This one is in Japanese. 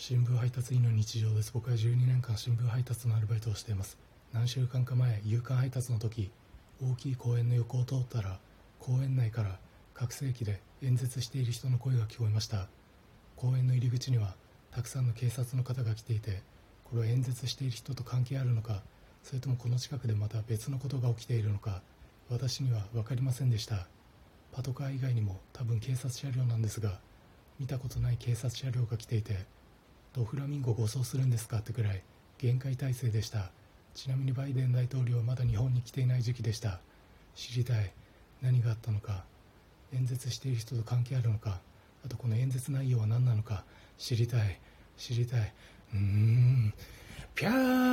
新聞配達員の日常です。僕は12年間新聞配達のアルバイトをしています。何週間か前夕刊配達の時大きい公園の横を通ったら公園内から拡声器で演説している人の声が聞こえました。公園の入り口にはたくさんの警察の方が来ていてこれは演説している人と関係あるのかそれともこの近くでまた別のことが起きているのか私には分かりませんでした。パトカー以外にも多分警察車両なんですが見たことない警察車両が来ていてドフラミンゴ護送するんですかってくらい限界態勢でした。ちなみにバイデン大統領はまだ日本に来ていない時期でした。知りたい何があったのか。演説している人と関係あるのか。あとこの演説内容は何なのか。知りたい。知りたい。うーん。ぴゃー